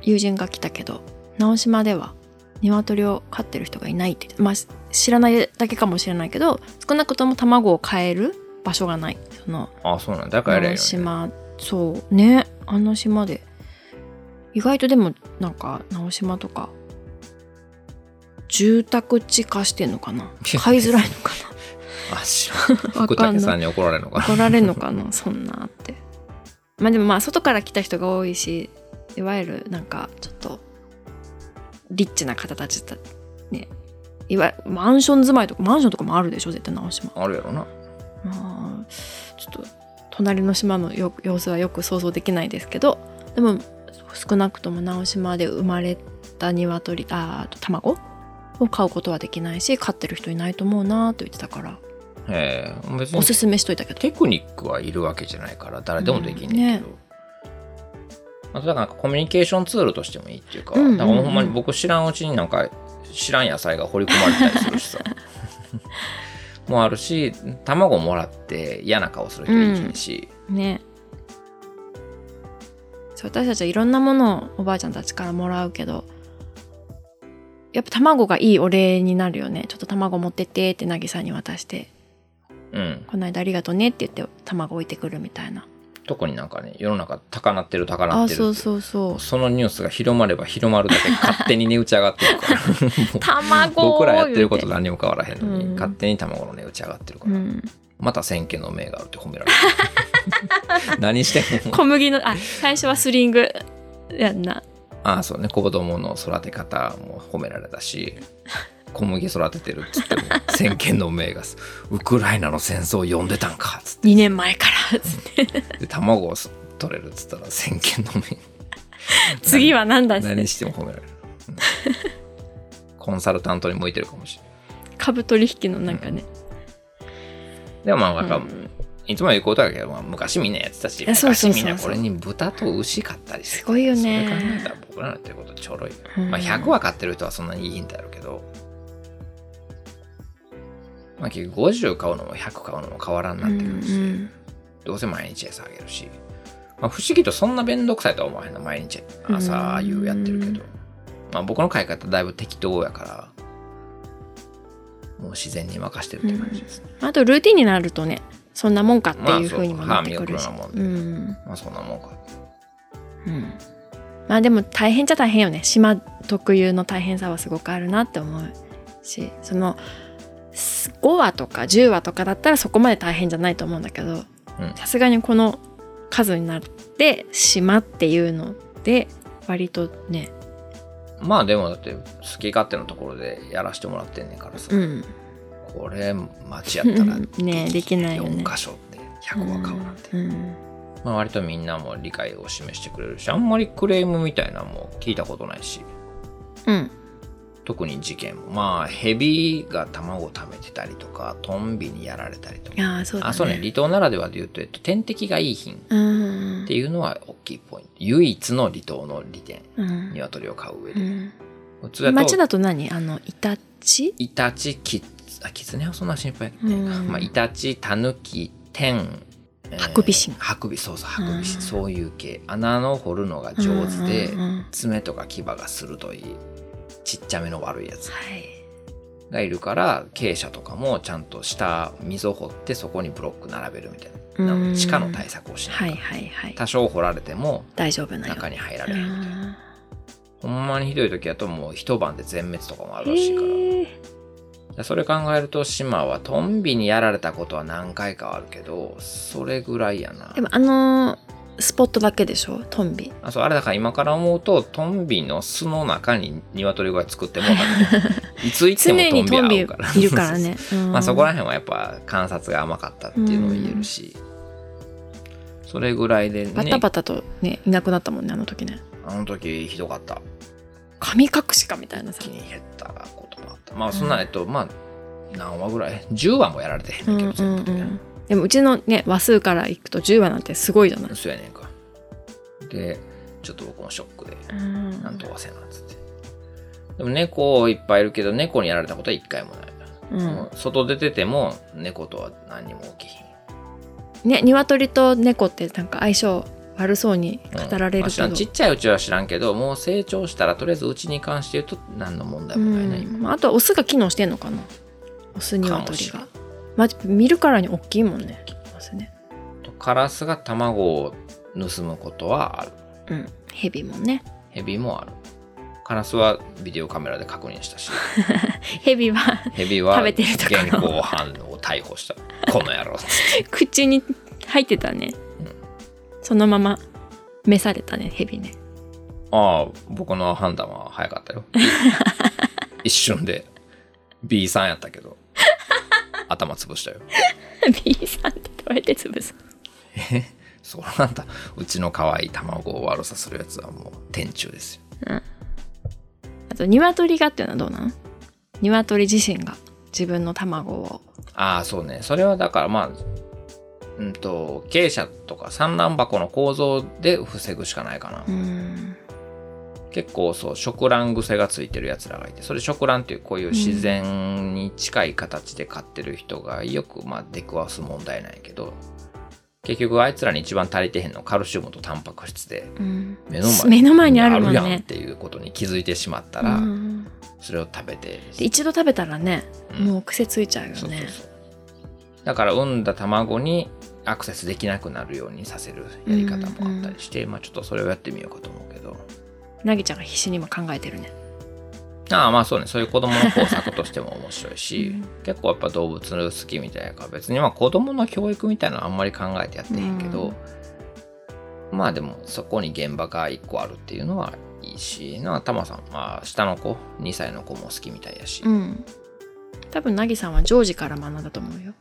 友人が来たけど直島では鶏を飼ってる人がいないって言ってまあ知らないだけかもしれないけど少なくとも卵を飼える場所がない。そのああそうなんだ。だからやれね、島。そう。ね。あんな島で。意外とでもなんか直島とか住宅地化してんのかな？買いづらいのか [laughs] あ知らん。福武さんに怒られるのかな？怒られるのかな？そんなって。まあでもまあ外から来た人が多いしいわゆるなんかちょっとリッチな方たちだね。いわゆるマンション住まいとかマンションとかもあるでしょ？絶対直島。あるやろなまあちょっと隣の島のよ様子はよく想像できないですけどでも少なくとも直島で生まれた鶏あ卵を飼うことはできないし飼ってる人いないと思うなと言ってたから。ええ別におすすめしといたけど。テクニックはいるわけじゃないから誰でもできんねんけど、あとだからコミュニケーションツールとしてもいいっていうか,、うんうんうん。だからほんまに僕知らんうちになんか知らん野菜が掘り込まれたりするしさ [laughs] もあるし卵もらって嫌な顔する人いるし、ね。そう私たちはいろんなものをおばあちゃんたちからもらうけどやっぱ卵がいいお礼になるよね。ちょっと卵持ってってって渚に渡して。うん、この間ありがとうねって言って卵置いてくるみたいな特になんかね世の中高鳴ってる高鳴ってる。あそうそうそう。そのニュースが広まれば広まるだけ勝手に値打ち上がってるから。[laughs] 卵僕らやってること何にも変わらへんのに、うん。勝手に卵の値打ち上がってるから、てうん。また先見の明があるって褒められる。[laughs] 何しても小麦のあ最初はスリング。やんな。ああそうね。子供の育て方も褒められたし小麦育ててるっつっても [laughs] 先見の明がウクライナの戦争を読んでたんかっつっ2年前からつって。てで卵を取れるっつったら先見の明。[laughs] 次は何だっ何て。しても褒められる、うん。コンサルタントに向いてるかもしれない。株取引のなんかね、でもまあなんか、うん。いつも言うことだけど、まあ、昔みんなやってたし昔みんなこれに豚と牛買ったりしてすごいよねそれ考えたら僕らのやってることちょろい、うんまあ100は買ってる人はそんなにいいんだろう。けどまあ結局50買うのも100買うのも変わらんなってくるし、うんどうせ毎日餌あげるし、まあ、不思議とそんなめんどくさいとは思わへんな毎日。朝夕やってるけど、まあ僕の飼い方だいぶ適当やからもう自然に任してるって感じですね、あとルーティンになるとねそんなもんかっていうふうにもまあなってくるし、そう歯磨くようなもんで。うん。まあそんなもんか。うん、まあでも大変じゃ大変よね。島特有の大変さはすごくあるなって思うしその5話とか10話とかだったらそこまで大変じゃないと思うんだけどうん。さすがにこの数になって島っていうので割とね。まあでもだって好き勝手のところでやらしてもらってんねんからさ、うん。これ街やったらね [laughs] できないよね。4箇所って100は買うなんて、うん。まあ、割とみんなも理解を示してくれるしあんまりクレームみたいなのも聞いたことないし。うん特に事件も。まあヘビが卵を食べてたりとかトンビにやられたりとか。ああそうだね。あそうね。離島ならではで言うと、えっと、天敵がいい品うん。っていうのは大きいポイント。唯一の離島の利点うん。鶏を飼う上で、うん。普通だと町だと何？あのイタチ？イタチキあキツネはそんな心配やってうん。まあ、イタチタヌキテン。えーハクビシン。ハクビそうそうハクビシン、うん。そういう系。穴の掘るのが上手で、爪とか牙が鋭いちっちゃめの悪いやつ。はい。がいるから傾斜とかもちゃんと下溝掘ってそこにブロック並べるみたいな。うん。地下の対策をしないと、はいはいはい。多少掘られても大丈夫なよ中に入らうれるみたいな、んほんまにひどい時だともう一晩で全滅とかもあるらしいから。それ考えると島はトンビにやられたことは何回かはあるけどそれぐらいやな。でもあのスポットだけでしょ？トンビ。あそうあれだから今から思うとトンビの巣の中に鶏小屋作ってもうたけど [laughs] いつ行って常もトンビにトンビは会うから。いるからね。[laughs] まあそこらへ辺はやっぱ観察が甘かったっていうのも言えるし、それぐらいでね。バタバタとねいなくなったもんねあの時ね。あの時ひどかった。神隠しかみたいなさ。気に減ったこともあった。まあそんな、えっとまあ何話ぐらい？10話もやられてへんねんけど、うんうんう全部でねんでもうちのね話数からいくと10話なんてすごいじゃない？そうやねんか。でちょっと僕もショックでうん。なんとかせなっつって。でも猫いっぱいいるけど猫にやられたことは一回もない、うん。外出てても猫とは何にも起きひん。ね鶏と猫ってなんか相性悪そうに語られまあるけど。知らん。ちっちゃいうちは知らんけどもう成長したらとりあえずうちに関して言うと何の問題もないな、今うん。まああとはオスが機能してんのかな？オス鶏がまあ見るからに大きいもんねオスね。カラスが卵を盗むことはある。うん。ヘビもね。ヘビもある。カラスはビデオカメラで確認したし。[laughs] ヘビはヘビは食べてるところ現行犯を逮捕した。[laughs] この野郎。口に入ってたね、うん。そのまま召されたねヘビね。ああ僕の判断は早かったよ。[laughs] 一瞬で。B さんやったけど頭潰したよ。[laughs] B さんってどうやって潰す [laughs] そうなんだ。うちの可愛い卵を悪さするやつはもう天中ですよ。あと鶏がっていうのはどうなの鶏自身が自分の卵を。ああそうね。それはだからまあうんと傾斜とか産卵箱の構造で防ぐしかないかな、うん結構そう食卵癖がついてるやつらがいてそれ食卵っていうこういう自然に近い形で飼ってる人がよくまあ出くわす問題なんやけど結局あいつらに一番足りてへんのカルシウムとタンパク質でうん。目の前目の前にあるやんっていうことに気づいてしまったら、うんそれを食べてで一度食べたらね、うん。もう癖ついちゃうよそうそうねそう。だから産んだ卵にアクセスできなくなるようにさせるやり方もあったりして、まあちょっとそれをやってみようかと思うなぎちゃんが必死に今考えてるね。ああまあそうね。そういう子供の工作としても面白いし、うん。結構やっぱ動物好きみたいやから別にまあ子供の教育みたいなのあんまり考えてやってへんけど、まあでもそこに現場が1個あるっていうのはいいしなあタマさんまあ下の子2歳の子も好きみたいやし、うん。多分なぎさんはジョージから学んだと思うよ。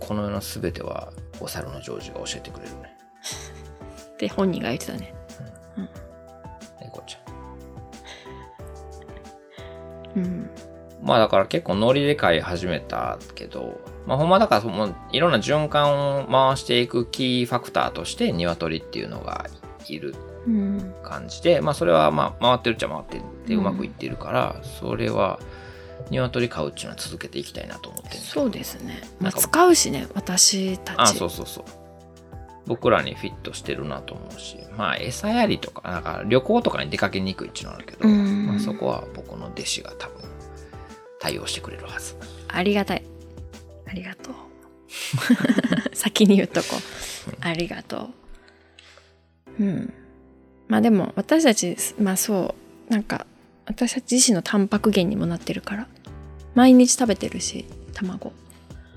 この世の全てはお猿のジョージが教えてくれるね。[laughs] って本人が言ってたね猫ちゃ。ん [laughs] うん。まあだから結構ノリで飼い始めたけど、まあほんまだからそのいろんな循環を回していくキーファクターとして鶏っていうのがいるうん。感じで、まあそれはまあ回ってるっちゃ回っててうまくいってるから、それは鶏飼うっていうのは続けていきたいなと思ってそうですね、まあ、使うしね私たち。あそうそうそう僕らにフィットしてるなと思うしまあ餌やりとかなんか旅行とかに出かけにくいっていうのはあるけど、うん。まあ、そこは僕の弟子が多分対応してくれるはず。ありがたい。ありがとう。[laughs] 先に言っとこう。ありがとう。うん。まあでも私たちまあそうなんか私たち自身のタンパク源にもなってるから。毎日食べてるし卵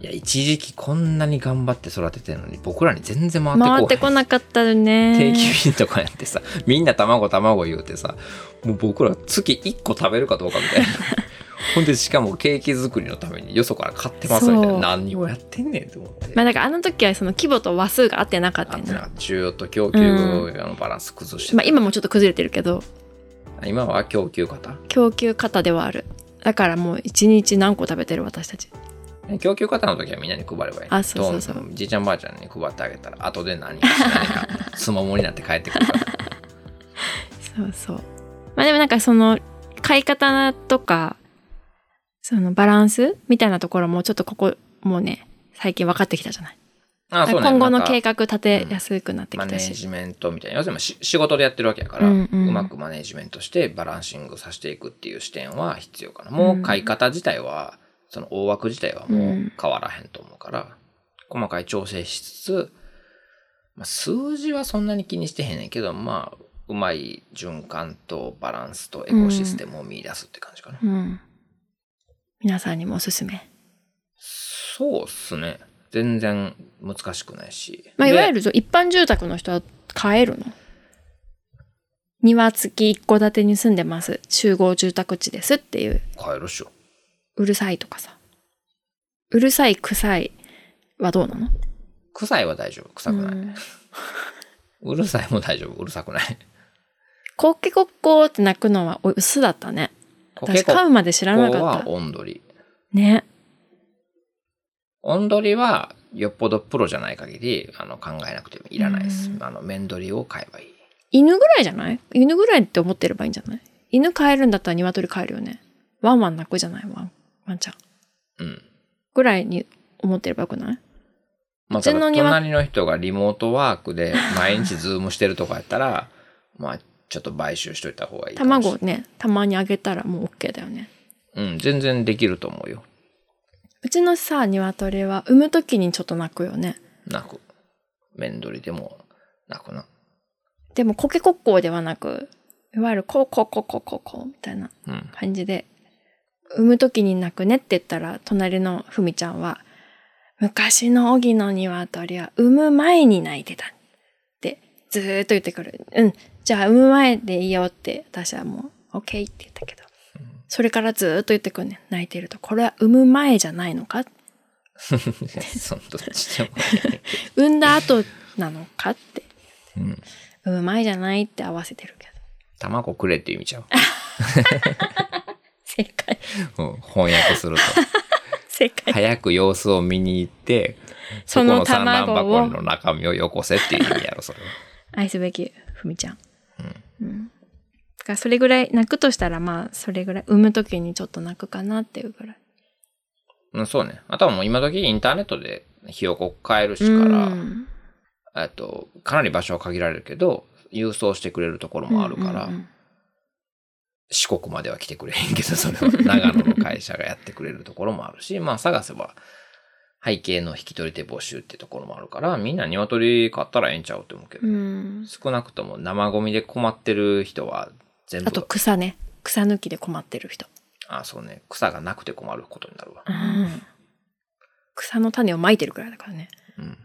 いや一時期こんなに頑張って育ててるのに僕らに全然回ってこ回ってこなかったよね。定期便とかやってさみんな卵卵言うてさもう僕ら月1個食べるかどうかみたいな。[laughs] ほんでしかもケーキ作りのためによそから買ってますみたいな。何をやってんねんと思って。まあだからあの時はその規模と話数が合ってなかったよね。需要と供給のバランス崩してた、まあ今もちょっと崩れてるけど。今は供給型？供給型ではある。だからもう一日何個食べてる私たち供給型の時はみんなに配ればいい。あそうそうそう。じいちゃんばあちゃんに配ってあげたら後で何かし何か [laughs] すももになって帰ってくるから。そうそう。まあでもなんかその買い方とかそのバランスみたいなところもちょっとここもうね最近分かってきたじゃない、あそうね。今後の計画立てやすくなってマネきたし、ージメントみたいな。要するにし仕事でやってるわけやから、ううん。うんまくマネージメントしてバランシングさせていくっていう視点は必要かな。もう買い方自体はその大枠自体はもう変わらへんと思うから、細かい調整しつつ、まあ、数字はそんなに気にしてへんねんけどまあうまい循環とバランスとエコシステムを見出すって感じかな、うん、皆さんにもおすすめ、そうっすね。全然難しくないし、まあ、いわゆるる一般住宅の人は買えるの？庭付き一戸建てに住んでます。集合住宅地ですっていう。買えるっしょうるさいとかさ。うるさい臭いはどうなの？臭いは大丈夫。臭くない、うん。[laughs] うるさいも大丈夫。うるさくない。コッケコッコーって鳴くのはオスだったね。私飼うまで知らなかった。ね。雄鶏はよっぽどプロじゃない限りあの考えなくてもいらないです。う。ん。あの雌鶏を飼えばいい。犬ぐらいじゃない？犬ぐらいって思ってればいいんじゃない？犬飼えるんだったら鶏飼えるよね。ワンワン鳴くじゃない？ワンワンちゃんうん。ぐらいに思ってればよくない？まあ、うちの庭隣の人がリモートワークで毎日ズームしてるとかやったら、[laughs] まあ、ちょっと買収しといた方がいい。卵ねたまにあげたらもう OK だよねうん、全然できると思うよ。うちのさ鶏は産む時にちょっと鳴くよねなく。面取りでもなくな。でもコケコッコーではなくいわゆるコーコーコーコーコーコーみたいなうん。感じで産む時に泣くねって言ったら隣のふみちゃんは昔の荻の鶏は産む前に泣いてたってずーっと言ってくる。うん。じゃあ産む前でいいよって私はもう OK って言ったけど。それからずーっと言ってくるね。ん泣いてるとこれは産む前じゃないのか？そのどっちでも。産んだ後なのかって。うん。産む前じゃないって合わせてるけど。卵くれって意味ちゃう。[laughs] 正解うん、翻訳すると。[laughs] 正解早く様子を見に行って、そのの産卵箱の中身をよこせっていう意味やろ、それは。愛すべきふみちゃん。うん。だからそれぐらい泣くとしたらまあそれぐらい産む時にちょっと泣くかなっていうぐらい。うん、そうね。あとはもう今時インターネットでひよこ買えるしうから、んえっと、かなり場所は限られるけど、郵送してくれるところもあるから、うんうんうん四国までは来てくれへんけど、それは長野の会社がやってくれるところもあるし、まあ探せば背景の引き取り手募集ってところもあるから、みんな鶏買ったらええんちゃうって思うけど、うん少なくとも生ゴミで困ってる人は全部、あと草ね。草抜きで困ってる人。あ、そうね、草がなくて困ることになるわ。うん草の種をまいてるくらいだからね。うん。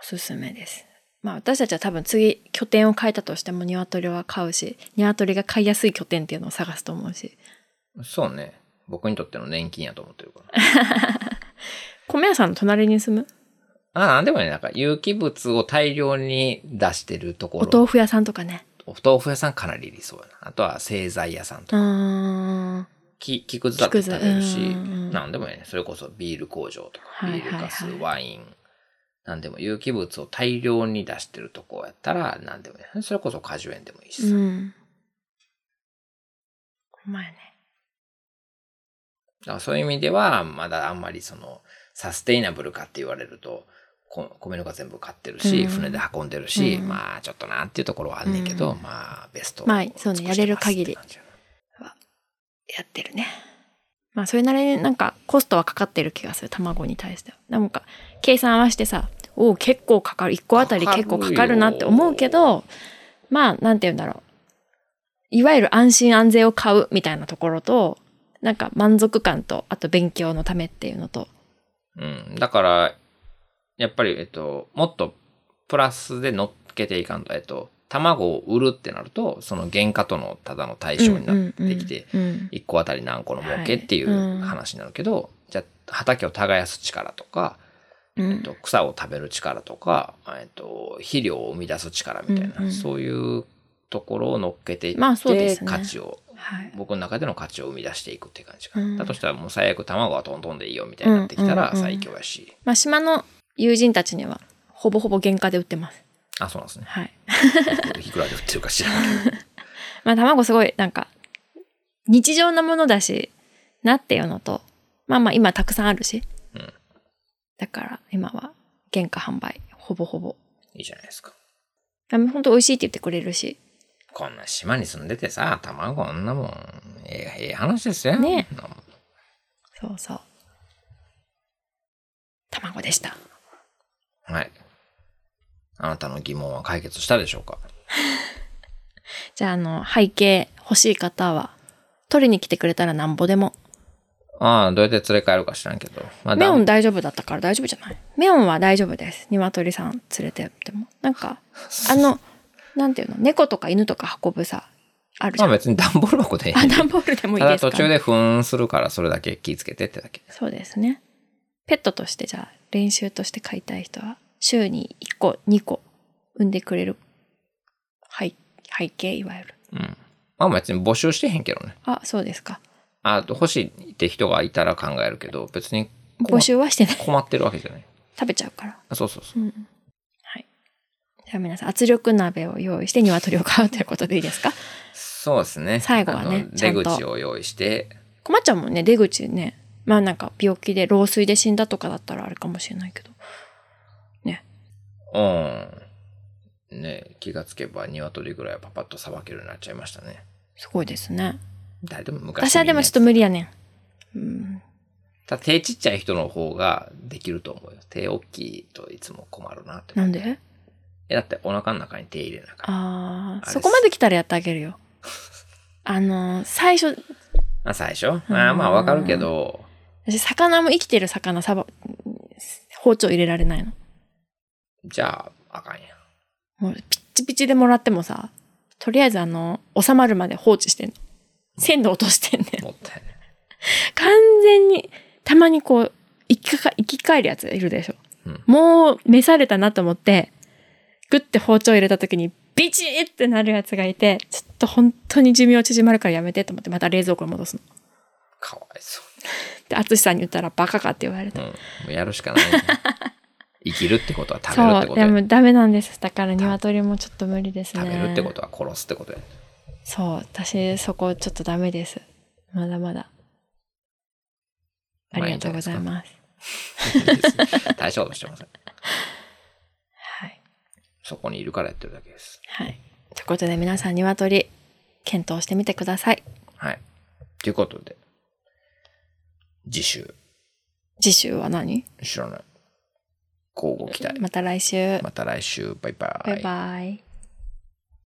おすすめです。まあ私たちは多分次拠点を変えたとしても鶏は飼うし、鶏が飼いやすい拠点っていうのを探すと思うし。そうね。僕にとっての年金やと思ってるから。[laughs] 米屋さんの隣に住む？あ、なんでもね、なんか有機物を大量に出してるとこおろ。豆腐屋さんとかね。お豆腐屋さんかなり理想やな。あとは製材屋さんとうか。木、木くずだって食べるし、なんでもね、それこそビール工場とか、はいはいはいビールガス、ワイン、なんでも有機物を大量に出してるとこやったら、なんでもね、それこそ果樹園でもいいしさ。うん。お前ね。だからそういう意味では、まだあんまりその、サステイナブルかって言われると、こ米のが全部買ってるし、うん船で運んでるし、うんまあちょっとなっていうところはあんねんけど、うんまあベストをまあそうねやれる限りって感じやってるね。まあそれなりになんかコストはかかってる気がする、卵に対しては。なんか計算合わせてさ、おお結構かかる。1個あたり結構かかるなって思うけど、まあなんて言うんだろう。いわゆる安心安全を買うみたいなところと、なんか満足感と、あと勉強のためっていうのと、うん。だから、やっぱり、えっと、もっとプラスで乗っけていかんと、えっと、卵を売るってなると、その原価とのただの対象になってきて、うんうんうん1個あたり何個の儲けっていはいううん話になるけど、じゃあ畑を耕す力とか、うんえっと、草を食べる力とか、えっと、肥料を生み出す力みたいな、うんうんそういうところを乗っけていって、まあそうですね価値を、はい。僕の中での価値を生み出していくって感じかな。うんだとしたらもう最悪卵はトントンでいいよみたいになってきたらうんうんうん最強やし。まあ島の友人たちには、ほぼほぼ原価で売ってます。あ、そうなんですね。はい。いくらで売ってるか知らんけど。[laughs] まあ卵すごいなんか日常のものだしなっていうのとまあまあ今たくさんあるし、うんだから今は原価販売ほぼほぼ。いいじゃないですか。本当美味しいって言ってくれるし。こんな島に住んでてさ、卵あんなもん、ええええ話ですよ。ね。そうそう。卵でした。はい。あなたの疑問は解決したでしょうか？[laughs] じゃああの背景欲しい方は取りに来てくれたらなんぼでもああ、どうやって連れ帰るか知らんけど。まあ、メオンだ大丈夫だったから大丈夫じゃないメオンは大丈夫です鶏さん連れてってもなんか [laughs] あのなんていうの？猫とか犬とか運ぶさあるじゃん、まあ別に段ボール箱でいいあ、段ボールでもいいただですか？途中で糞するからそれだけ気ぃつけてってだけ。そうですね。ペットとしてじゃあ練習として飼いたい人は週に1個、2個産んでくれる背背景いわゆる。うん。まあ別に募集してへんけどね。あ、そうですか。あ欲しいって人がいたら考えるけど、別に困募集はしてない。困ってるわけじゃない。食べちゃうから。あそうそうそう。うん。はい。じゃあ皆さん圧力鍋を用意して鶏を飼うということでいいですか？そうですね。最後はね出口を用意して、困っちゃうもんね、出口ね。まあなんか病気で老衰で死んだとかだったらあれかもしれないけど。ね。うん。ね気がつけば鶏ぐらいはパパッとさばけるようになっちゃいましたね。すごいですね。誰でも昔私はでもちょっと無理やねん。うん。ただ手ちっちゃい人の方ができると思うよ。手大きいといつも困るなって。なんで？えだってお腹の中に手入れなあかんああ、あれそこまで来たらやってあげるよ。[laughs] あのー、最初、あ、最初？あまあわかるけど、私、魚も生きてる魚さば、包丁入れられないの。じゃあ、あかんや。もう、ピッチピチでもらってもさ、とりあえずあの、収まるまで放置してんの。鮮度落としてんねん。もったいない。完全に、たまにこう、生きか、生き返るやついるでしょ。うんもう、召されたなと思って、グッて包丁入れた時に、ビチーってなるやつがいて、ちょっと本当に寿命縮まるからやめてと思って、また冷蔵庫に戻すの。かわいそで、淳さんに言ったらバカかって言われう。た。うん。もうやるしかない、ね。[laughs] 生きるってことは食べるってそう、ことや。でもダメなんです。だから鶏もちょっと無理ですね。食べるってことは殺すってことや。そう、私そこちょっとダメです。まだまだ。ありがとうございます。大したことしてません。はい。そこにいるからやってるだけです。はい。ということで皆さん鶏、検討してみてください。はい。ということで、次週、次週は何？知らない。交互期待。また来週。また来週、バイバイ。バイバイ。